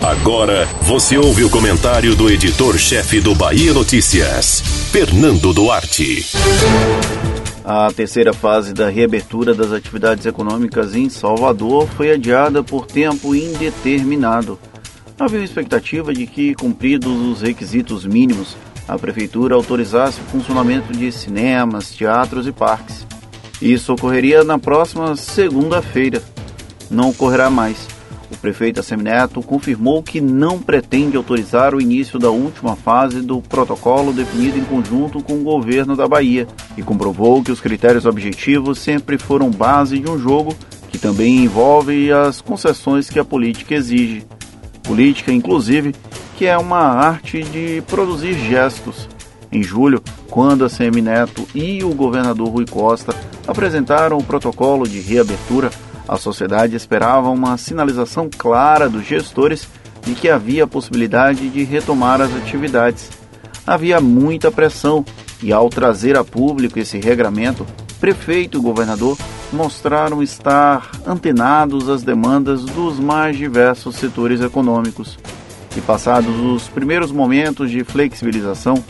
Agora você ouve o comentário do editor-chefe do Bahia Notícias, Fernando Duarte. A terceira fase da reabertura das atividades econômicas em Salvador foi adiada por tempo indeterminado. Havia expectativa de que, cumpridos os requisitos mínimos, a Prefeitura autorizasse o funcionamento de cinemas, teatros e parques. Isso ocorreria na próxima segunda-feira. Não ocorrerá mais. O prefeito Assemineto confirmou que não pretende autorizar o início da última fase do protocolo definido em conjunto com o governo da Bahia e comprovou que os critérios objetivos sempre foram base de um jogo que também envolve as concessões que a política exige. Política, inclusive, que é uma arte de produzir gestos. Em julho, quando a Semineto e o governador Rui Costa apresentaram o protocolo de reabertura, a sociedade esperava uma sinalização clara dos gestores de que havia a possibilidade de retomar as atividades. Havia muita pressão e, ao trazer a público esse regramento, prefeito e governador mostraram estar antenados às demandas dos mais diversos setores econômicos. E passados os primeiros momentos de flexibilização,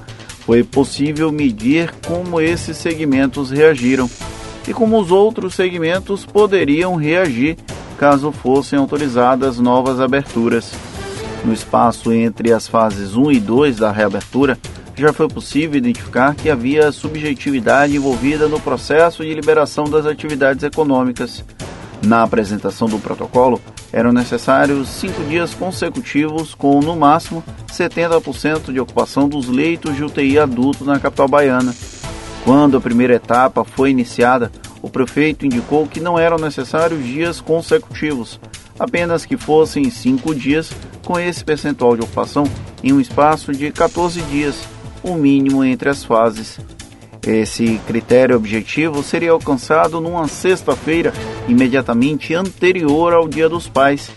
foi possível medir como esses segmentos reagiram e como os outros segmentos poderiam reagir caso fossem autorizadas novas aberturas. No espaço entre as fases 1 e 2 da reabertura, já foi possível identificar que havia subjetividade envolvida no processo de liberação das atividades econômicas. Na apresentação do protocolo, eram necessários cinco dias consecutivos com, no máximo, 70% de ocupação dos leitos de UTI adulto na capital baiana. Quando a primeira etapa foi iniciada, o prefeito indicou que não eram necessários dias consecutivos, apenas que fossem cinco dias com esse percentual de ocupação em um espaço de 14 dias, o mínimo entre as fases. Esse critério objetivo seria alcançado numa sexta-feira imediatamente anterior ao Dia dos Pais.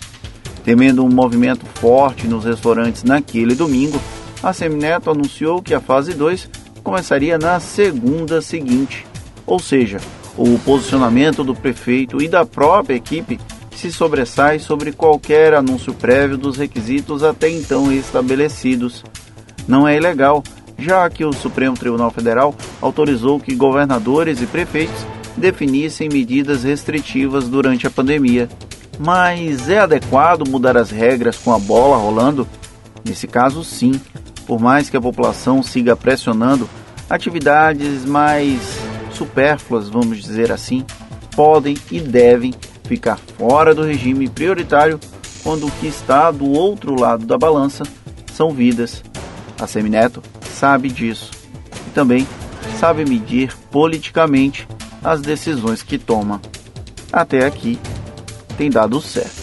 Temendo um movimento forte nos restaurantes naquele domingo, a Semineto anunciou que a fase 2 começaria na segunda seguinte, ou seja, o posicionamento do prefeito e da própria equipe se sobressai sobre qualquer anúncio prévio dos requisitos até então estabelecidos. Não é ilegal, já que o Supremo Tribunal Federal autorizou que governadores e prefeitos definissem medidas restritivas durante a pandemia. Mas é adequado mudar as regras com a bola rolando? Nesse caso, sim. Por mais que a população siga pressionando, atividades mais supérfluas, vamos dizer assim, podem e devem ficar fora do regime prioritário quando o que está do outro lado da balança são vidas. A Semineto sabe disso e também sabe medir politicamente as decisões que toma. Até aqui tem dado certo.